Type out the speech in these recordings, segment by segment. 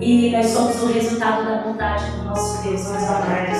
E nós somos o resultado da vontade do nosso Deus, meus amados.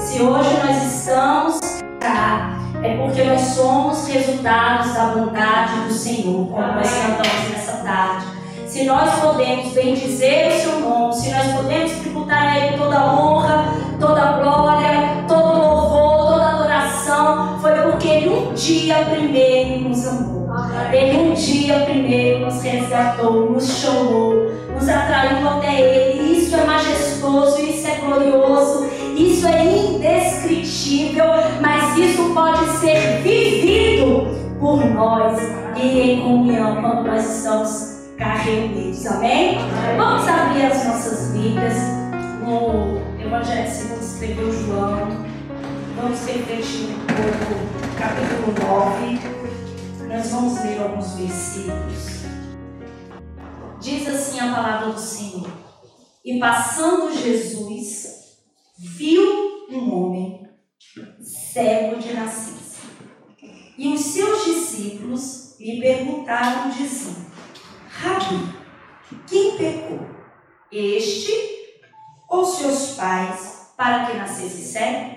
Se hoje nós estamos cá, é porque nós somos resultados da vontade do Senhor, como nós cantamos nessa tarde. Se nós podemos bendizer o seu nome, se nós podemos tributar a Ele toda a honra, toda a glória, todo louvor, toda adoração, foi porque Ele um dia primeiro nos amou. Ele um dia primeiro nos resgatou, nos chamou, nos atraiu até Ele. Isso é majestoso, isso é glorioso, isso é indescritível, mas isso pode ser vivido por nós e em comunhão quando nós estamos cá reunidos. Amém? Vamos abrir as nossas Bíblias no Evangelho segundo escreveu João. Vamos refletir um pouco, capítulo 9. Nós vamos ler alguns versículos. Diz assim a palavra do Senhor. E passando Jesus, viu um homem cego de nascença. E os seus discípulos lhe perguntaram, dizendo: Rabi, quem pecou? Este ou seus pais para que nascesse cego?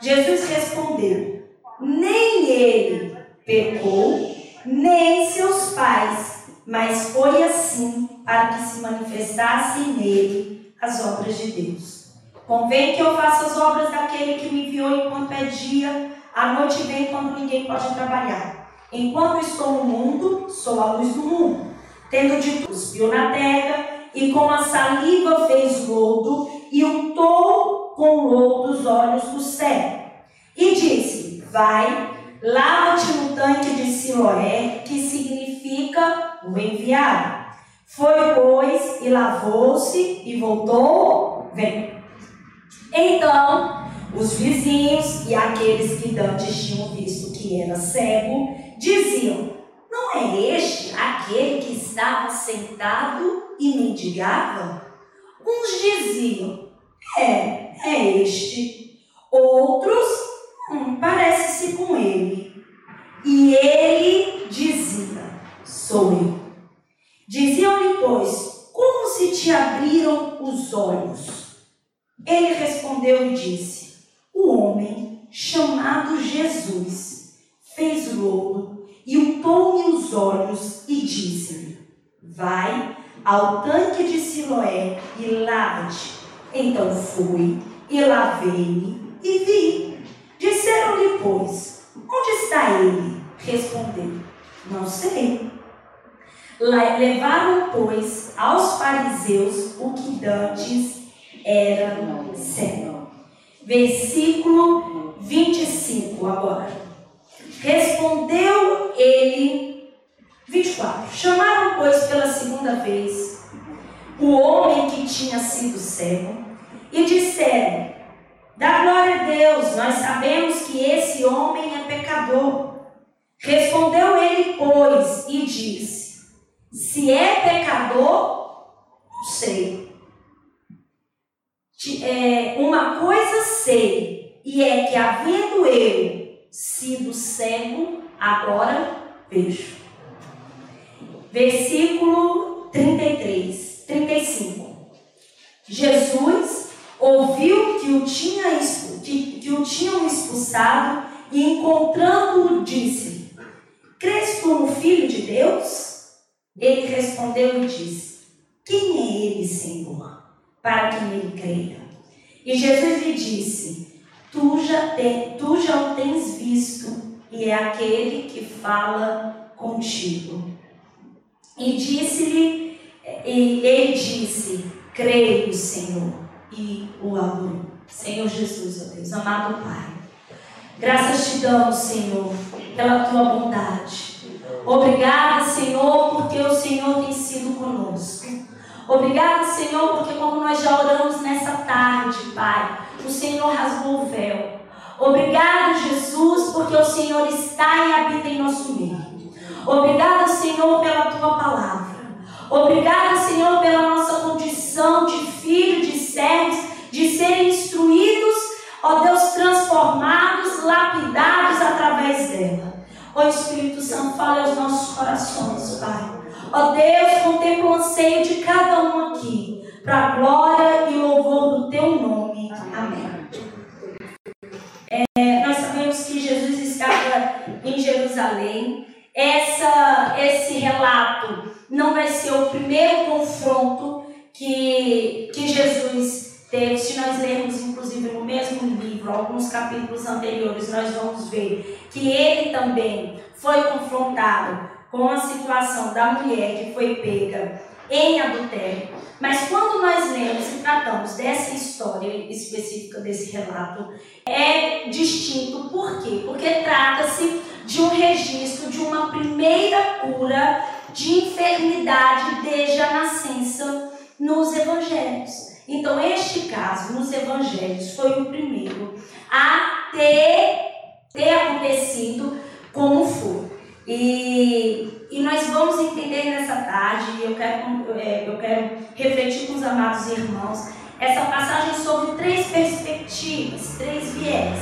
Jesus respondeu: Nem ele pecou, nem seus pais, mas foi assim para que se manifestassem nele as obras de Deus. Convém que eu faça as obras daquele que me enviou enquanto é dia, a noite vem quando ninguém pode trabalhar. Enquanto estou no mundo, sou a luz do mundo. Tendo dito, cuspiu na terra e com a saliva fez lodo e untou com lodo os olhos do céu. E disse: Vai, lava-te no tanque de Siloé, que significa o enviado. Foi, pois, e lavou-se e voltou, vem. Então, os vizinhos e aqueles que dantes tinham visto que era cego, diziam: Não é este aquele que estava sentado e mendigava? Uns diziam: É, é este. Outros, parece-se com ele. E ele dizia: Sou eu. Diziam-lhe, pois, como se te abriram os olhos? Ele respondeu e disse: O homem chamado Jesus fez lodo e untou-me os olhos e disse-me: Vai ao tanque de Siloé e lava-te. Então fui e lavei-me e vi. Disseram-lhe, pois, onde está ele? Respondeu: Não sei. Levaram, pois, aos fariseus o que dantes era cego. Versículo 25 agora. Respondeu ele, 24. Chamaram, pois, pela segunda vez o homem que tinha sido cego e disseram: Da glória a Deus, nós sabemos que esse homem é pecador. Respondeu ele, pois, e disse: Se é pecador, não sei. É, uma coisa sei, e é que havendo eu sido cego, agora vejo. Versículo 33, 35. Jesus ouviu que o, tinha, que, que o tinham expulsado e encontrando-o disse: Crês no Filho de Deus? Ele respondeu e disse: Quem é ele, Senhor, para que nele creia? E Jesus lhe disse: Tu já, te, tu já o tens visto, e é aquele que fala contigo. E disse-lhe, ele disse: Creio, Senhor, e o adorou. Senhor Jesus, ó Deus, amado Pai. Graças te damos, Senhor, pela tua bondade. Obrigada, Senhor, porque o Senhor tem sido conosco. Obrigada, Senhor, porque como nós já oramos nessa tarde, Pai, o Senhor rasgou o véu. Obrigado, Jesus, porque o Senhor está e habita em nosso meio. Obrigada, Senhor, pela tua palavra. Obrigada, Senhor, pela nossa condição de filho, de servos, de serem instruídos, ó Deus, transformados, lapidados através dela. Ó Espírito Santo, fale aos nossos corações, Pai. Ó Deus, contempla o anseio de cada um aqui. para a glória e louvor do teu nome. Amém. É, nós sabemos que Jesus estava em Jerusalém. Essa, esse relato não vai ser o primeiro confronto que, que Jesus teve. Se nós lermos, inclusive, no mesmo livro, alguns capítulos anteriores, nós vamos ver que ele também foi confrontado com a situação da mulher que foi pega em adultério. Mas quando nós lemos e tratamos dessa história específica desse relato, é distinto. Por quê? Porque trata-se de um registro de uma primeira cura de enfermidade desde a nascença nos evangelhos. Então, este caso nos evangelhos foi o primeiro a ter, ter acontecido como foi. E, e nós vamos entender nessa tarde, eu quero, é, eu quero refletir com os amados irmãos, essa passagem sobre três perspectivas, três viés.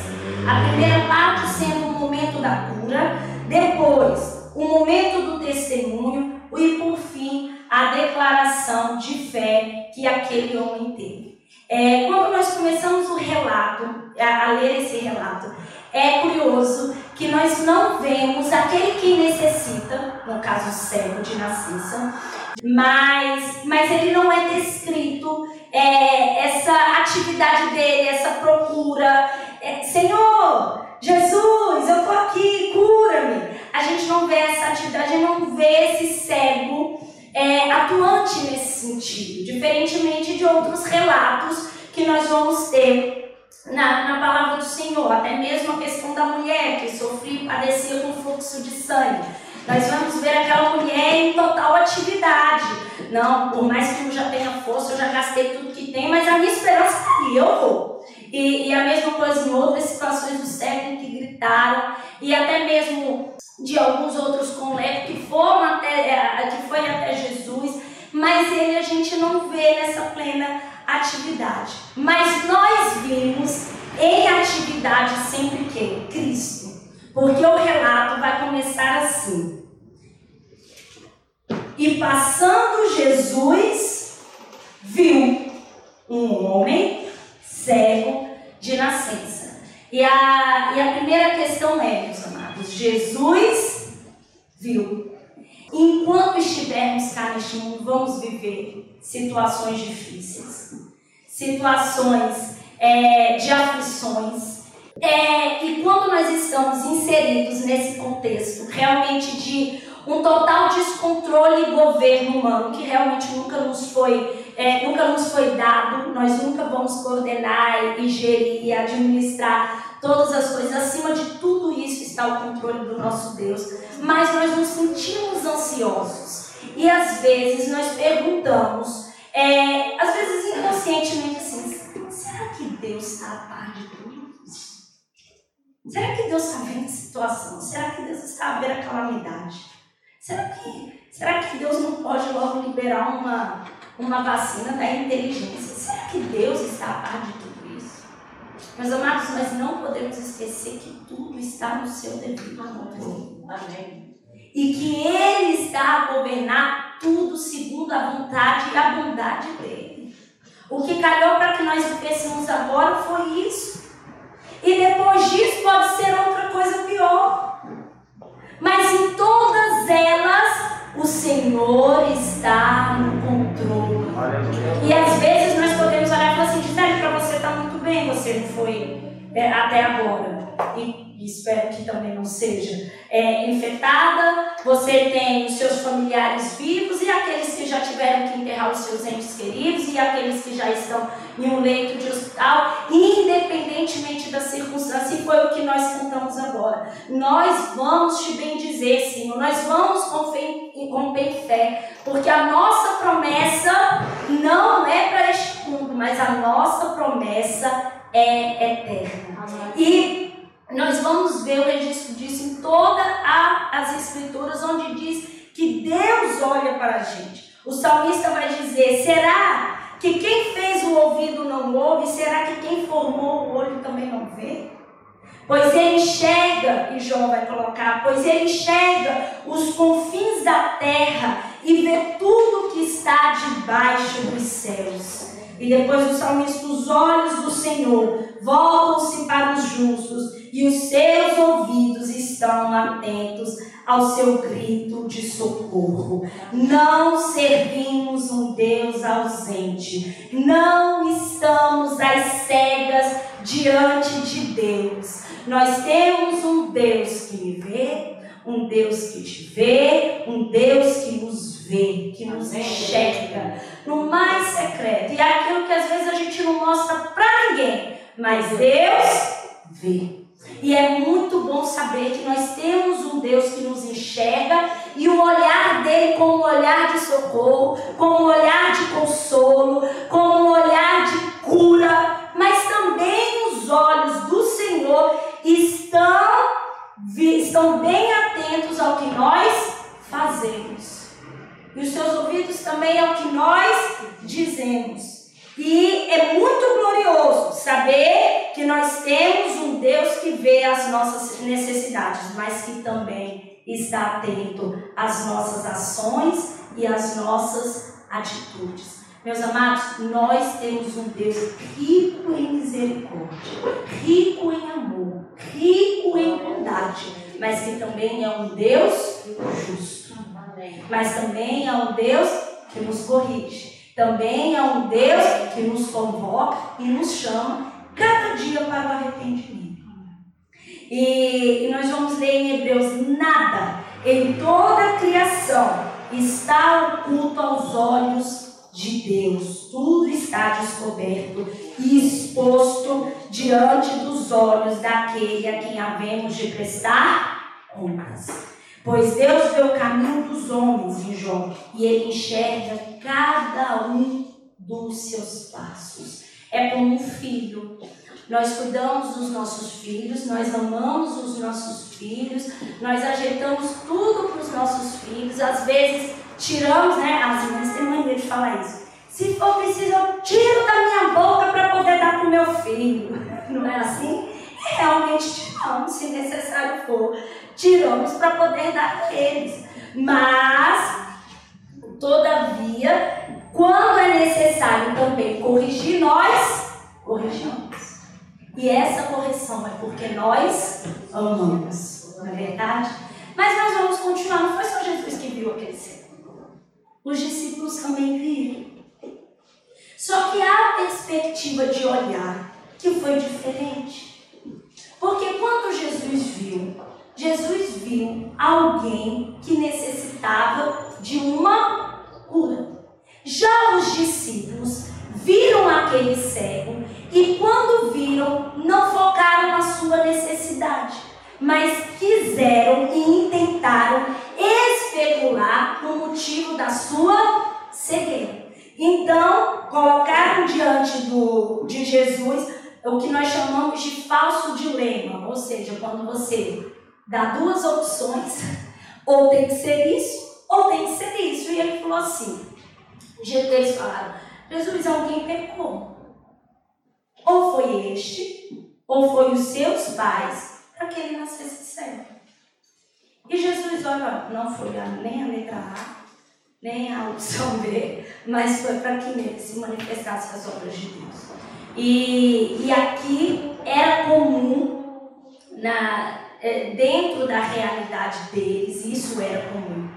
A primeira parte sendo o momento da cura, depois o momento do testemunho e por fim a declaração de fé que aquele homem teve. É, quando nós começamos o relato, a, a ler esse relato, é curioso que nós não vemos aquele que necessita, no caso cego de nascença, mas, mas ele não é descrito é, essa atividade dele, essa procura. É, Senhor, Jesus, eu estou aqui, cura-me. A gente não atividade, a gente não vê esse cego é, atuante nesse sentido, diferentemente de outros relatos que nós vamos ter na, na palavra do Senhor, até mesmo a questão da mulher que sofria e padecia com fluxo de sangue. Nós vamos ver aquela mulher em total atividade. Não, por mais que eu já tenha força, eu já gastei tudo que tem, mas a minha esperança está ali, eu vou. E, e, a mesma coisa em outras situações do século que gritaram, e até mesmo de alguns outros com lepra que foram até, é, que foi até Jesus, mas ele a gente não vê nessa plena atividade. Mas nós vimos em atividade sempre quem? Cristo. Porque o relato vai começar assim. E passando Jesus, viu um homem cego de nascença. E a, e a primeira questão é, meus amados, Jesus viu. Enquanto estivermos cá neste mundo, vamos viver situações difíceis, situações é, de aflições. É, e quando nós estamos inseridos nesse contexto realmente de um total descontrole e governo humano que realmente nunca nos foi é, nunca nos foi dado, nós nunca vamos coordenar e gerir, administrar todas as coisas. Acima de tudo isso está o controle do nosso Deus. Mas nós nos sentimos ansiosos e às vezes nós perguntamos, é, às vezes inconscientemente assim, será que Deus está a par de tudo? Será que Deus está vendo a situação? Será que Deus está a ver a calamidade? Será que, será que Deus não pode logo liberar uma, uma vacina da inteligência? Será que Deus está a par de tudo isso? Meus amados, nós não podemos esquecer que tudo está no seu devido controle. Amém. E que Ele está a governar tudo segundo a vontade e a bondade dele. O que calhou para que nós vivêssemos agora foi isso. E depois disso pode ser outra coisa pior. Mas em todas elas, o Senhor está no até agora. E e espero que também não seja é, infectada. Você tem os seus familiares vivos e aqueles que já tiveram que enterrar os seus entes queridos e aqueles que já estão em um leito de hospital, independentemente da circunstância, e foi o que nós cantamos agora. Nós vamos te bendizer, Senhor, nós vamos com fé, com fé, porque a nossa promessa não é para este mundo, mas a nossa promessa é eterna. E nós vamos ver o registro disso em todas as escrituras, onde diz que Deus olha para a gente. O salmista vai dizer: será que quem fez o ouvido não ouve? Será que quem formou o olho também não vê? Pois ele enxerga, e João vai colocar, pois ele enxerga os confins da terra e vê tudo que está debaixo dos céus. E depois o salmista, os olhos do Senhor voltam-se para os justos e os seus ouvidos estão atentos ao seu grito de socorro. Não servimos um Deus ausente, não estamos às cegas diante de Deus. Nós temos um Deus que me vê, um Deus que te vê, um Deus que nos vê, que nos enxerga no mais secreto. E é aquilo que às vezes a gente não mostra para ninguém, mas Deus vê. E é muito bom saber que nós temos um Deus que nos enxerga e o olhar dele como um olhar de socorro, como um olhar de consolo, como um olhar de cura, mas também os olhos do Senhor estão, estão bem atentos ao que nós fazemos. E os seus ouvidos também ao que nós dizemos. E é muito glorioso saber que nós temos um Deus que vê as nossas necessidades, mas que também está atento às nossas ações e às nossas atitudes. Meus amados, nós temos um Deus rico em misericórdia, rico em amor, rico em bondade, mas que também é um Deus justo. Mas também é um Deus que nos corrige também é um Deus que nos convoca e nos chama cada dia para o arrependimento. E, e nós vamos ler em Hebreus: nada em toda a criação está oculto aos olhos de Deus. Tudo está descoberto e exposto diante dos olhos daquele a quem havemos de prestar contas. Pois Deus vê o caminho dos homens em João e ele enxerga cada um dos seus passos. É como um filho. Nós cuidamos dos nossos filhos, nós amamos os nossos filhos, nós ajeitamos tudo para os nossos filhos. Às vezes tiramos, né? As mães têm mania de falar isso. Se for preciso, eu tiro da minha boca para poder dar para o meu filho. Não é assim? Realmente tiramos, se necessário for tiramos para poder dar a eles. Mas, todavia, quando é necessário também corrigir, nós corrigimos. E essa correção é porque nós amamos, não é verdade? Mas nós vamos continuar, não foi só Jesus que viu aquele. Os discípulos também viram. Só que a perspectiva de olhar que foi diferente. Porque quando Jesus viu Jesus viu alguém que necessitava de uma cura. Já os discípulos viram aquele cego e, quando viram, não focaram na sua necessidade, mas quiseram e intentaram especular no motivo da sua cegueira. Então, colocaram diante do, de Jesus o que nós chamamos de falso dilema, ou seja, quando você dá duas opções, ou tem que ser isso, ou tem que ser isso. E ele falou assim, eles falaram, Jesus, alguém pecou. Ou foi este, ou foi os seus pais, para que ele nascesse cego. E Jesus, olha, não foi nem a letra A, nem a opção B, mas foi para que nele se manifestasse as obras de Deus. E, e aqui era comum na, é, dentro da realidade deles, isso era comum.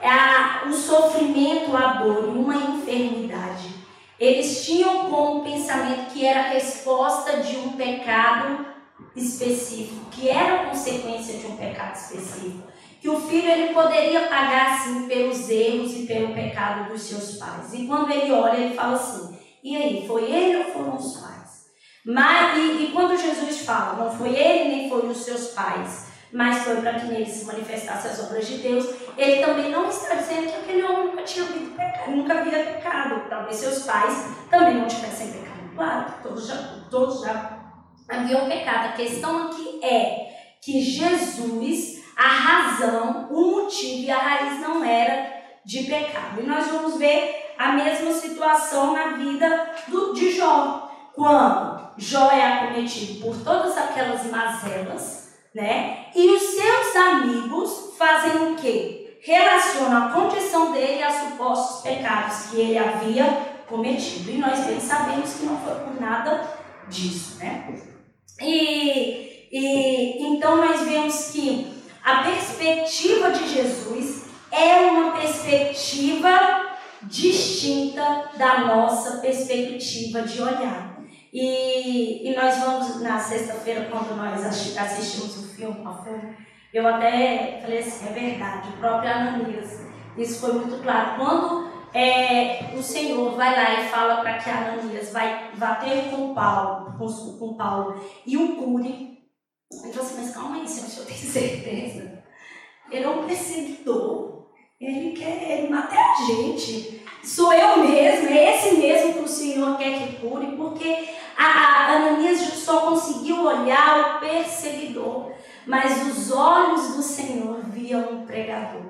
É o sofrimento, a dor uma enfermidade. Eles tinham como pensamento que era a resposta de um pecado específico, que era consequência de um pecado específico. Que o filho ele poderia pagar sim pelos erros e pelo pecado dos seus pais. E quando ele olha, ele fala assim: e aí, foi ele ou foram os pais? Mas, e, e, quando Jesus fala, não foi ele nem foi os seus pais, mas foi para que nele se manifestassem as obras de Deus, ele também não está dizendo que aquele homem nunca tinha pecado, nunca havia pecado. Talvez seus pais também não tivessem pecado. Claro, todos já, todos já haviam pecado. A questão aqui é que Jesus, a razão, o motivo e a raiz não era de pecado. E nós vamos ver a mesma situação na vida do, de Jó. Quando Jó é acometido por todas aquelas mazelas, né? E os seus amigos fazem o quê? relaciona a condição dele a supostos pecados que ele havia cometido. E nós bem sabemos que não foi por nada disso, né? E, e então nós vemos que a perspectiva de Jesus é uma perspectiva distinta da nossa perspectiva de olhar. E, e nós vamos, na sexta-feira, quando nós assistimos o filme, eu até falei assim, é verdade, o próprio Ananias, isso foi muito claro. Quando é, o Senhor vai lá e fala para que Ananias vai bater com Paulo, com, com Paulo e o cure, ele falou assim, mas calma aí, senhor, o senhor tem certeza? Ele é um perseguidor. Ele quer ele matar a gente. Sou eu mesmo, é esse mesmo que o Senhor quer que cure, porque a, a Ananias só conseguiu olhar o perseguidor, mas os olhos do Senhor viam um pregador.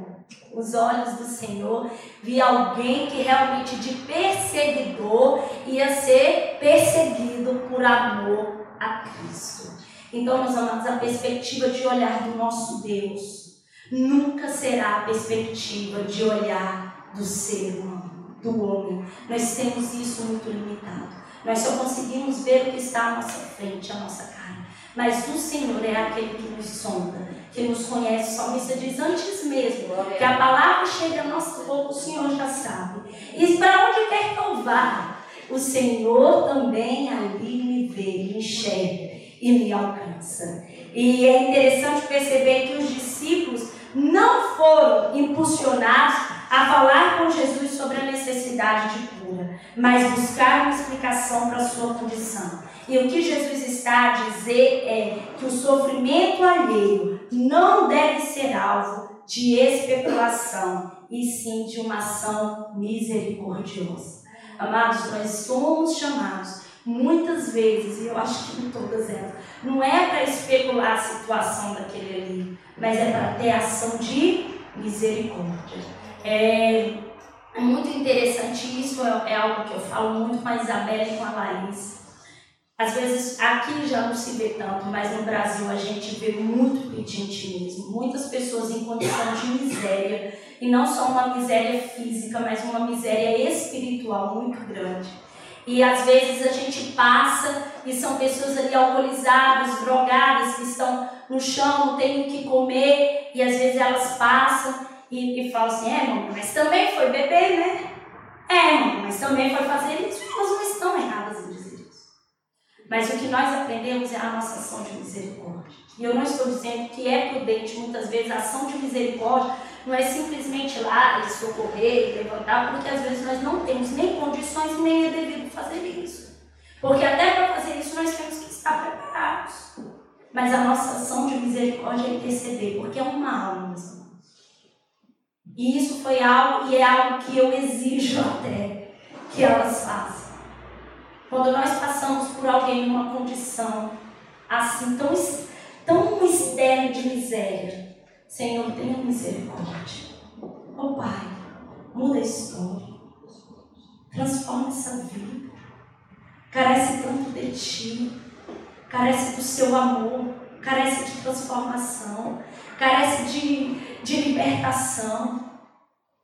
Os olhos do Senhor via alguém que realmente de perseguidor ia ser perseguido por amor a Cristo. Então, meus amados, a perspectiva de olhar do nosso Deus nunca será a perspectiva de olhar do ser humano, do homem. Nós temos isso muito limitado. Nós só conseguimos ver o que está à nossa frente, a nossa carne. Mas o Senhor é aquele que nos sonda, que nos conhece. O salmista diz antes mesmo que a palavra chega ao nosso corpo, o Senhor já sabe. E para onde quer que eu vá, o Senhor também ali me vê, me enxerga e me alcança. E é interessante perceber que os discípulos não foram impulsionados a falar com Jesus sobre a necessidade de cura, mas buscaram uma explicação para a sua condição. E o que Jesus está a dizer é que o sofrimento alheio não deve ser alvo de especulação, e sim de uma ação misericordiosa. Amados, nós somos chamados muitas vezes, e eu acho que em todas elas, não é para especular a situação daquele ali, mas é para ter ação de misericórdia. É, é muito interessante isso, é, é, algo que eu falo muito com a Isabela e com a Laís. Às vezes aqui já não se vê tanto, mas no Brasil a gente vê muito pedinte mesmo. Muitas pessoas em condição de miséria, e não só uma miséria física, mas uma miséria espiritual muito grande. E às vezes a gente passa e são pessoas ali alcoolizadas, drogadas, que estão no chão, não têm o que comer, e às vezes elas passam e, e falam assim: é, mas também foi beber, né? É, mas também foi fazer isso. Elas não estão erradas. Mas o que nós aprendemos é a nossa ação de misericórdia. E eu não estou dizendo que é prudente, muitas vezes, a ação de misericórdia não é simplesmente lá e socorrer e levantar, porque às vezes nós não temos nem condições nem é devido fazer isso. Porque até para fazer isso nós temos que estar preparados. Mas a nossa ação de misericórdia é interceder, porque é uma alma, meus. E isso foi algo, e é algo que eu exijo até que elas façam. Quando nós passamos por alguém numa condição assim, tão, tão externa de miséria, Senhor, tenha misericórdia. Oh Pai, muda a história. Transforma essa vida. Carece tanto de Ti. Carece do Seu amor. Carece de transformação. Carece de, de libertação.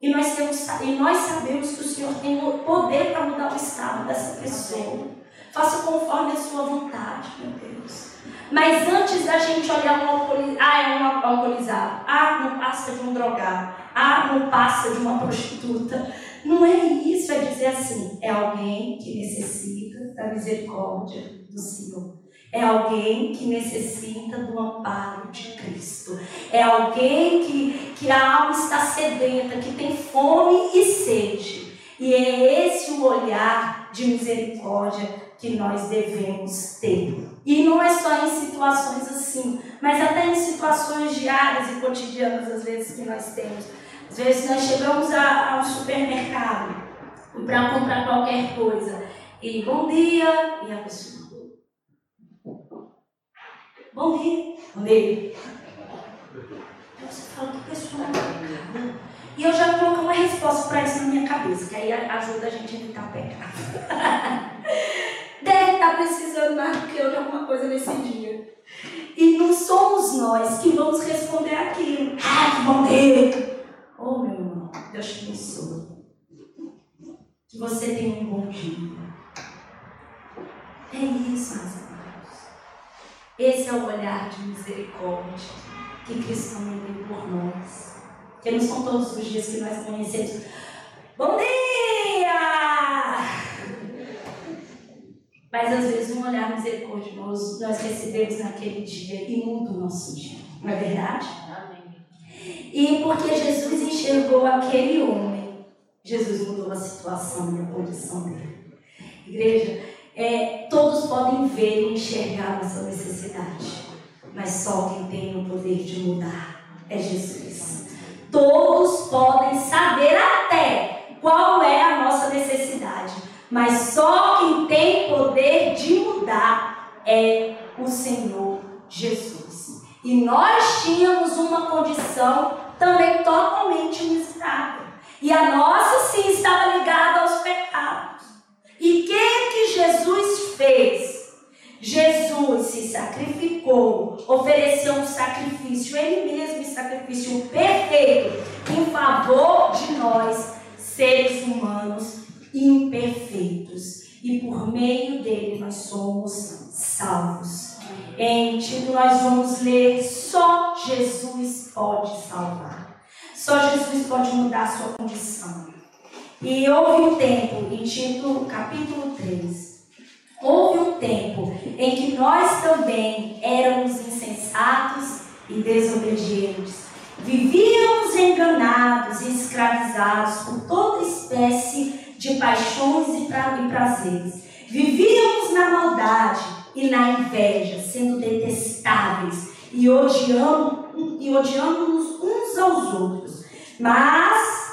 E nós, temos, e nós sabemos que o Senhor tem o poder para mudar o estado dessa pessoa. Faça conforme a sua vontade, meu Deus. Mas antes da gente olhar um alcoolizado, ah, é um alcoolizado, ah, não passa de um drogado, ah, não passa de uma prostituta. Não é isso, é dizer assim, é alguém que necessita da misericórdia do Senhor. É alguém que necessita do amparo de Cristo. É alguém que, que a alma está sedenta, que tem fome e sede. E é esse o olhar de misericórdia que nós devemos ter. E não é só em situações assim, mas até em situações diárias e cotidianas, às vezes, que nós temos. Às vezes nós chegamos a, supermercado para comprar qualquer coisa. E bom dia, e a pessoa. Dia. Bom dia. Você fala que pessoa E eu já coloco uma resposta para isso na minha cabeça, que aí ajuda a gente a evitar pecado. deve estar precisando mais do que eu de alguma coisa nesse dia. E não somos nós que vamos responder aquilo. Ah, que bom dia! Oh, meu irmão, Deus te abençoe. Que você tenha um bom dia. É isso, irmãos. Esse é o olhar de misericórdia que Cristo também tem por nós. Que não são todos os dias que nós conhecemos. Bom dia! Mas às vezes um olhar misericordioso nós recebemos naquele dia e muda o nosso dia. Não é verdade? Amém. E porque Jesus enxergou aquele homem, Jesus mudou a situação e a condição dele. Igreja, é, todos podem ver e enxergar a nossa necessidade, mas só quem tem o poder de mudar é Jesus. Todos podem saber até qual é a nossa necessidade, mas só quem tem poder de mudar é o Senhor Jesus. E nós tínhamos uma condição também totalmente miserável. E a nossa sim estava ligada aos pecados. E o que que Jesus fez? Jesus se sacrificou, ofereceu um sacrifício, ele mesmo, sacrifício perfeito, em favor de nós, seres humanos imperfeitos. E por meio dele nós somos salvos. Em Tito nós vamos ler: só Jesus pode salvar. Só Jesus pode mudar a sua condição. E houve um tempo, em capítulo 3, houve um tempo em que nós também éramos insensatos e desobedientes. Vivíamos enganados e escravizados por toda espécie de paixões e prazeres. Vivíamos na maldade e na inveja, sendo detestáveis e odiando e odiando-nos uns aos outros. Mas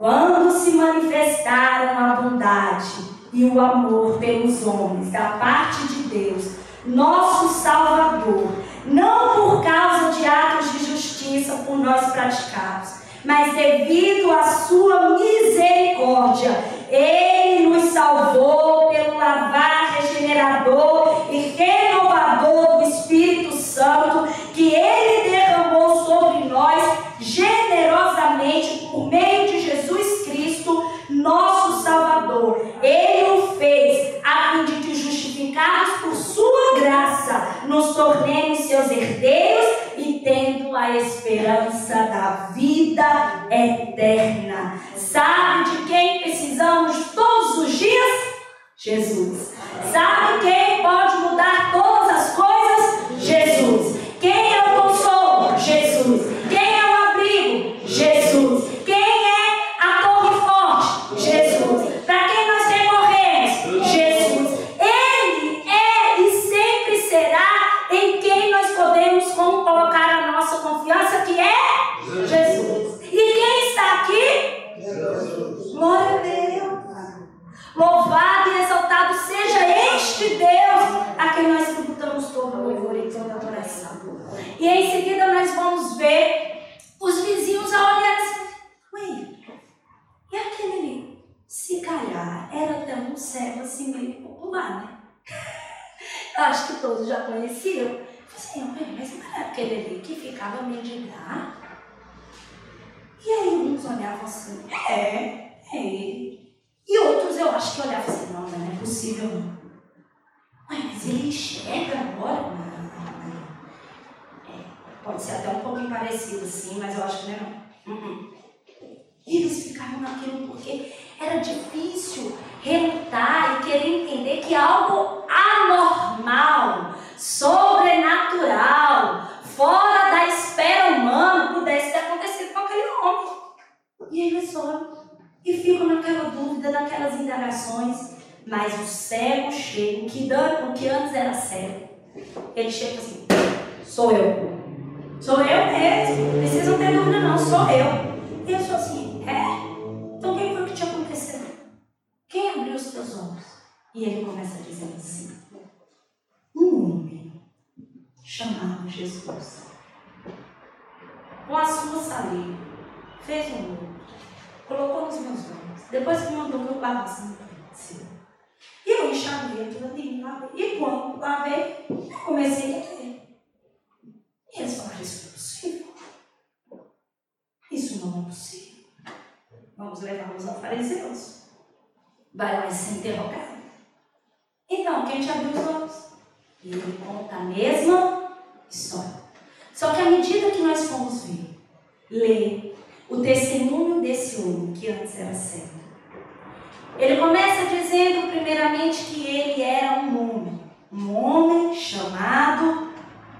quando se manifestaram a bondade e o amor pelos homens da parte de Deus, nosso Salvador, não por causa de atos de justiça por nós praticados, mas devido à sua misericórdia, ele nos salvou pelo lavar regenerador e renovador do Espírito Santo que ele derramou sobre nós generosamente por meio de Jesus Cristo, nosso Salvador. Ele o fez a fim de que, justificados por sua graça, nos tornemos seus herdeiros e tendo a esperança da vida eterna. Sabe de quem precisamos todos os dias? Jesus. Sabe quem pode mudar todas as coisas? Jesus. Quem é o consolo? Jesus. Quem é o abrigo? Jesus. Quem é a torre forte? Jesus. Para quem nós recorremos? Jesus. Ele é e sempre será em quem nós podemos colocar a nossa confiança, que é Jesus. E quem está aqui? Jesus. Glória a Deus. Louvado e exaltado seja este Deus a quem nós tributamos todo o louvor e toda a adoração. E em seguida nós vamos ver os vizinhos a olhar assim, ué, e aquele ali? Se calhar era até um popular, né? Eu acho que todos já conheciam. Assim, mas não era aquele ali que ficava mendigar? E aí uns olhavam assim, é, é ele. E outros eu acho que olhavam assim, não, não é possível não. Mas ele enxerga agora? É, pode ser até um pouquinho parecido assim, mas eu acho que não é não. Uhum. Eles ficaram naquilo porque era difícil relutar e querer entender que algo anormal, sobrenatural, fora da esfera humana pudesse ter acontecido com aquele homem. E eles olham e ficam naquela dúvida, naquelas indagações. Mas o cego chega, o que, o que antes era cego, ele chega assim: sou eu. Sou eu mesmo. Precisa não ter dúvida, não, sou eu. E eu sou assim: é? Quem abriu os teus olhos? E ele começa a dizer assim: um homem chamado Jesus, com a sua saliva, fez um outro, colocou nos meus olhos, depois que mandou que eu guardasse no E eu enxaguei aquilo ali, lavei. E quando lavei, eu comecei a ver. E eles falaram: Isso não é possível. Isso não é possível. vamos levá-los aos fariseus. Vai lá ser interrogado. Então, quem te abriu os olhos? Ele conta a mesma história. Só que à medida que nós fomos ver, ler o testemunho desse homem que antes era cego, ele começa dizendo, primeiramente, que ele era um homem, um homem chamado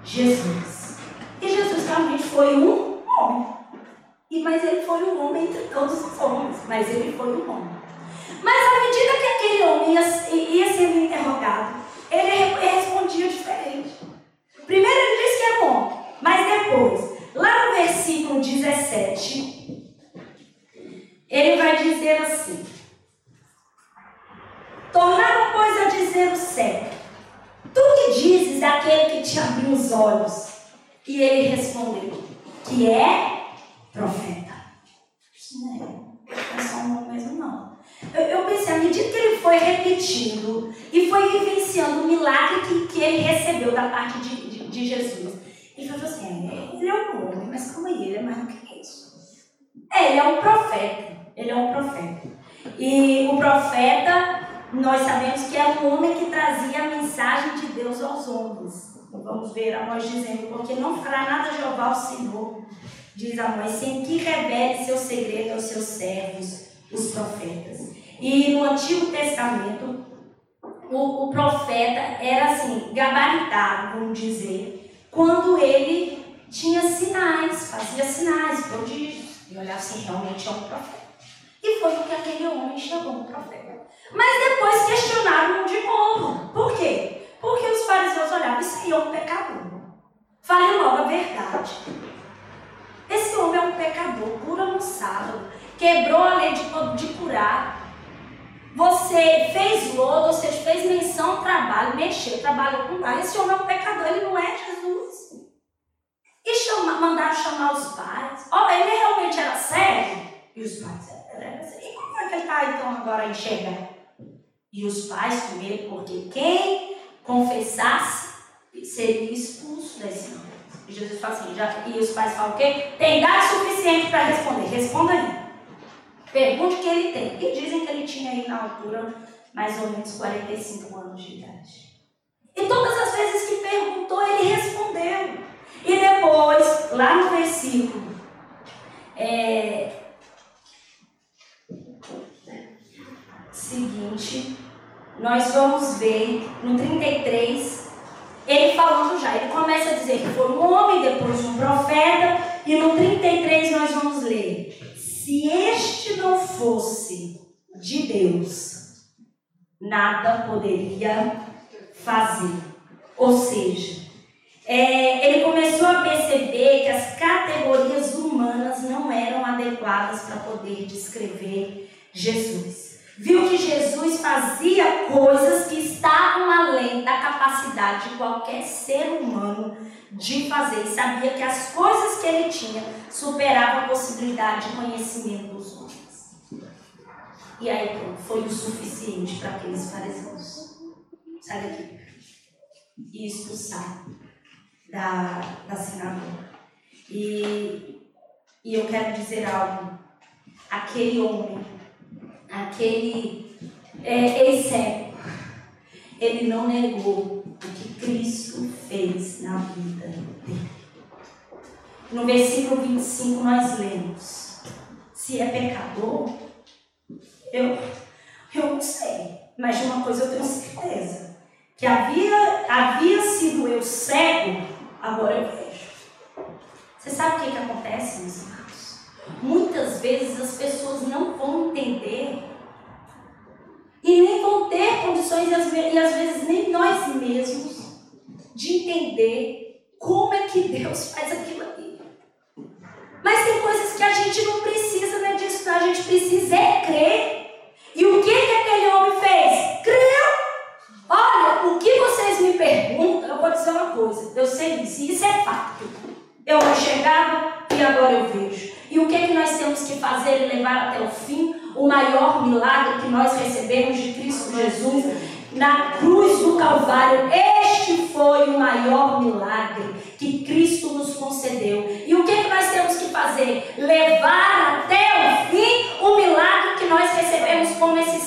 Jesus. E Jesus realmente foi um homem. E, mas ele foi um homem entre todos os homens, mas ele foi um homem. Mas à medida que aquele homem ia, ia sendo interrogado, ele respondia diferente. Primeiro ele disse que um homem, mas depois, lá no versículo 17, ele vai dizer assim: Tornaram, pois, a dizer o certo: Tu que dizes daquele que te abriu os olhos? E ele respondeu: Que é profeta. Não é só um mesmo, não. Eu, eu, pensei, à medida que ele foi repetindo e foi vivenciando o milagre que, que ele recebeu da parte de, de, de Jesus, ele falou assim: é, ele é um homem, mas como ele é mais do que isso? É, ele é um profeta. Ele é um profeta. E o profeta nós sabemos que era um homem que trazia a mensagem de Deus aos homens. Vamos ver a nós dizendo, porque não fará nada Jeová ao Senhor, diz a mãe, sem que revele seu segredo aos seus servos, os profetas. E no Antigo Testamento, o, o profeta era assim, gabaritado, vamos dizer, quando ele tinha sinais, fazia sinais, prodígios, e olhava assim, realmente é um profeta. E foi o que aquele homem chamou um profeta. Mas depois questionaram de novo. Por quê? Porque os fariseus olhavam, isso aí é um pecador. Fale logo a verdade. Esse homem é um pecador, cura no sábado, quebrou a lei de, de curar. Você fez lodo, ou seja, fez menção trabalho, mexeu, trabalhou com nada. Esse homem é um pecador, ele não é Jesus. E chama, mandaram chamar os pais. Ó, oh, ele realmente era cego? E os pais eram. E como é que ele está então agora a enxergar? E os pais com ele, porque quem confessasse seria expulso da sinagoga. E Jesus fala assim, já, e os pais falam o quê? Tem idade suficiente para responder. Responda aí. Pergunte o que ele tem. E dizem que ele tinha aí na altura mais ou menos 45 anos de idade. E todas as vezes que perguntou, ele respondeu. E depois, lá no versículo é, seguinte, nós vamos ver no 33, ele falando já, ele começa a dizer que foi um homem, depois um profeta, e no 33 nós vamos ler: se este não fosse de Deus, nada poderia fazer. Ou seja, é, ele começou a perceber que as categorias humanas não eram adequadas para poder descrever Jesus viu que Jesus fazia coisas que estavam além da capacidade de qualquer ser humano de fazer. E sabia que as coisas que ele tinha superavam a possibilidade de conhecimento dos homens. E aí pronto, foi o suficiente para aqueles fariseus. Sai daqui. E expulsar da, da sinagoga. E, e eu quero dizer algo. Aquele homem aquele é, ex-cego, ele não negou o que Cristo fez na vida dele. No versículo 25 nós lemos: se é pecador, eu, eu não sei, mas de uma coisa eu tenho certeza: que havia, havia sido eu cego, agora eu vejo. Você sabe o que, que acontece, meus irmãos? Muitas vezes as pessoas não vão entender e nem vão e às vezes nem nós mesmos, de entender como é que Deus faz aquilo ali. Mas tem coisas que a gente não precisa né, disso, a gente precisa é crer. E o que, que aquele homem fez? Creu! Olha, o que vocês me perguntam, eu vou dizer uma coisa, eu sei disso, isso é fato. Eu não enxergava e agora eu vejo. E o que, é que nós temos que fazer e levar até o fim? O maior milagre que nós recebemos de Cristo Jesus na cruz do Calvário. Este foi o maior milagre que Cristo nos concedeu. E o que, é que nós temos que fazer? Levar até o fim o milagre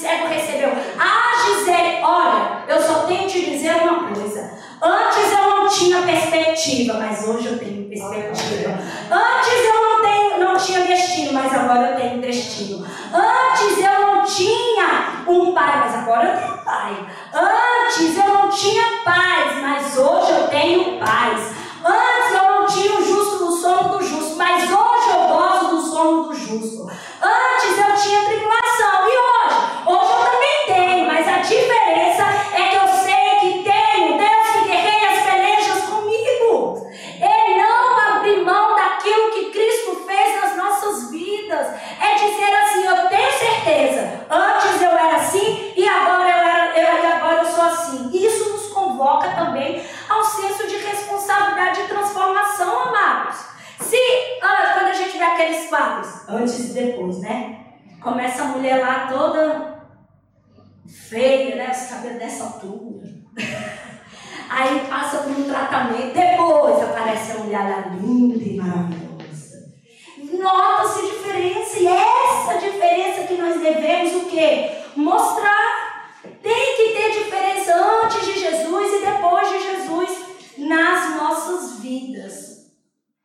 cego recebeu. Ah, Gisele, olha, eu só tenho que te dizer uma coisa. Antes eu não tinha perspectiva, mas hoje eu tenho perspectiva. Antes eu não, tenho, não tinha destino, mas agora eu tenho destino. Antes eu não tinha um pai, mas agora eu tenho pai. Antes eu não tinha paz, mas hoje eu tenho paz. Antes eu não tinha o justo no sono do justo, mas hoje eu gosto do sono do justo. Antes eu tinha tribulação e hoje, hoje eu também tenho, mas a diferença é que eu sei que tenho Deus que guerreia as pelejas comigo. É não abrir mão daquilo que Cristo fez nas nossas vidas. É dizer assim, eu tenho certeza. Antes eu era assim e agora eu era, eu, e agora eu sou assim. Isso nos convoca também ao senso de responsabilidade e transformação, amados. Se, ah, quando a gente vê aqueles quadros, antes e depois, né? Começa a mulher lá toda feia, né? Os cabelos dessa altura. Aí passa por um tratamento, depois aparece a mulher lá linda e maravilhosa. Nota-se diferença, e essa diferença que nós devemos o quê? Mostrar. Tem que ter diferença antes de Jesus e depois de Jesus nas nossas vidas.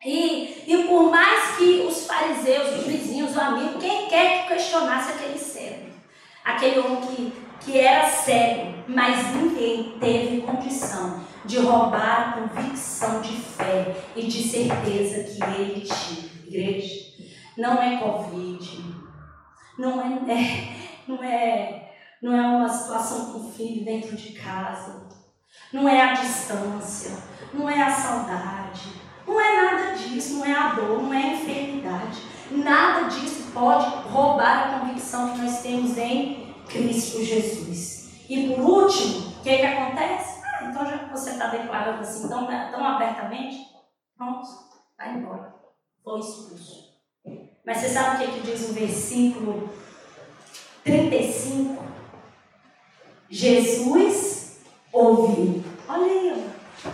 E, e por mais que os fariseus, os vizinhos, o amigo, quem quer que questionasse aquele cego, aquele homem que, que era cego, mas ninguém teve condição de roubar a convicção de fé e de certeza que ele tinha. Igreja, não é Covid, não é, é, não é, não é uma situação com o filho dentro de casa, não é a distância, não é a saudade, não é nada disso, não é a dor, não é a enfermidade. Nada disso pode roubar a convicção que nós temos em Cristo Jesus. E por último, o que, que acontece? Ah, então já que você está declarando assim tão, tão abertamente, pronto, vai embora. Foi expulso. Mas você sabe o que, que diz o versículo 35? Jesus ouviu. Olha aí, ó.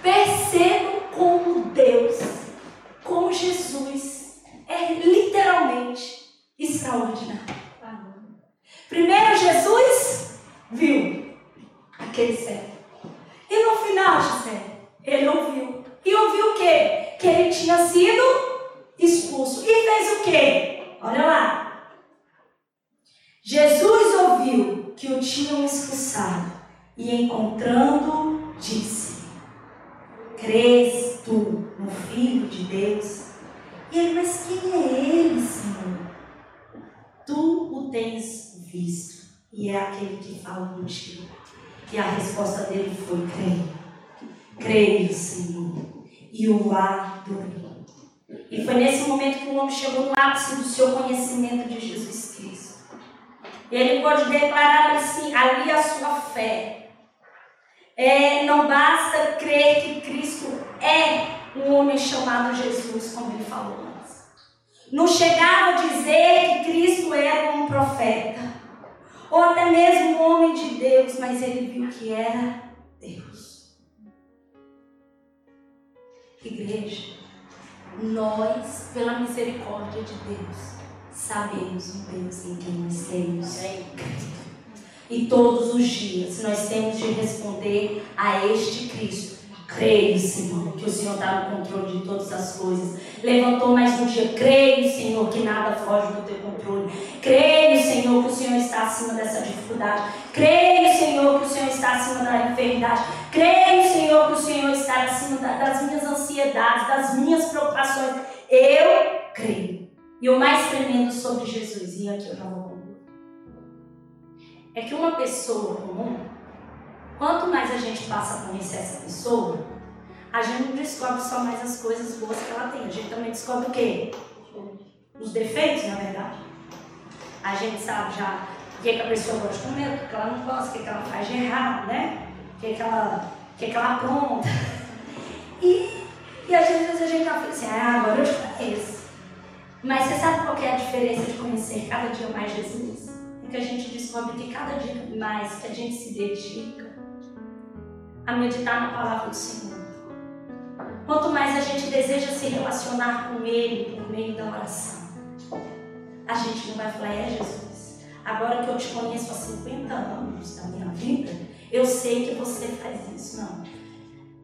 Percebam como Deus, como Jesus, é literalmente extraordinário. Primeiro Jesus viu aquele cego. E no final, José, ele ouviu. E ouviu o quê? Que ele tinha sido expulso. E fez o quê? Olha lá. Jesus ouviu que o tinham expulsado e encontrando, disse: Crês tu no Filho de Deus? E ele, mas quem é ele, Senhor? Tu o tens visto, e é aquele que fala contigo. E a resposta dele foi: creio, creio, Senhor, e o adorei. E foi nesse momento que o homem chegou no ápice do seu conhecimento de Jesus Cristo. Ele pode declarar assim, ali a sua fé. É, não basta crer que Cristo é um homem chamado Jesus, como ele falou antes. Não chegava a dizer que Cristo era um profeta, ou até mesmo um homem de Deus, mas ele viu que era Deus. Igreja, nós, pela misericórdia de Deus, sabemos o Deus em quem nós temos. E todos os dias nós temos de responder a este Cristo. Creio, Senhor, que o Senhor está no controle de todas as coisas. Levantou mais um dia. Creio, Senhor, que nada foge do teu controle. Creio, Senhor, que o Senhor está acima dessa dificuldade. Creio, Senhor, que o Senhor está acima da enfermidade. Creio, Senhor, que o Senhor está acima das minhas ansiedades, das minhas preocupações. Eu creio. E o mais tremendo sobre Jesus, e aqui eu já vou é que uma pessoa comum, quanto mais a gente passa a conhecer essa pessoa, a gente não descobre só mais as coisas boas que ela tem, a gente também descobre o quê? Os defeitos, na verdade. A gente sabe já o que, que a pessoa gosta de comer, o que ela não gosta, o que, que ela faz de errado, né? O que, que, ela, o que, que ela apronta. E, e às vezes a gente já fala assim, ah, agora eu te conheço. Mas você sabe qual é a diferença de conhecer cada dia mais Jesus? que a gente descobre que cada dia mais que a gente se dedica a meditar na palavra do Senhor, quanto mais a gente deseja se relacionar com Ele por meio da oração, a gente não vai falar, é Jesus. agora que eu te conheço há 50 anos da minha vida, eu sei que você faz isso. Não.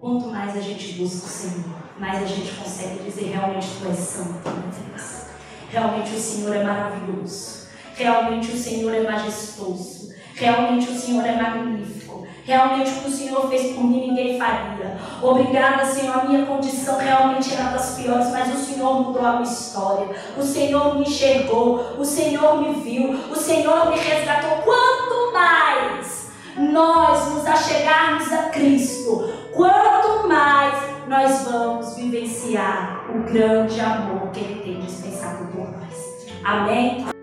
Quanto mais a gente busca o Senhor, mais a gente consegue dizer realmente tu és santo, meu Deus. Realmente o Senhor é maravilhoso. Realmente o Senhor é majestoso. Realmente o Senhor é magnífico. Realmente o que o Senhor fez por mim ninguém faria. Obrigada, Senhor. A minha condição realmente era das piores, mas o Senhor mudou a minha história. O Senhor me enxergou. O Senhor me viu. O Senhor me resgatou. Quanto mais nós nos achegarmos a Cristo, quanto mais nós vamos vivenciar o grande amor que Ele tem dispensado por nós. Amém?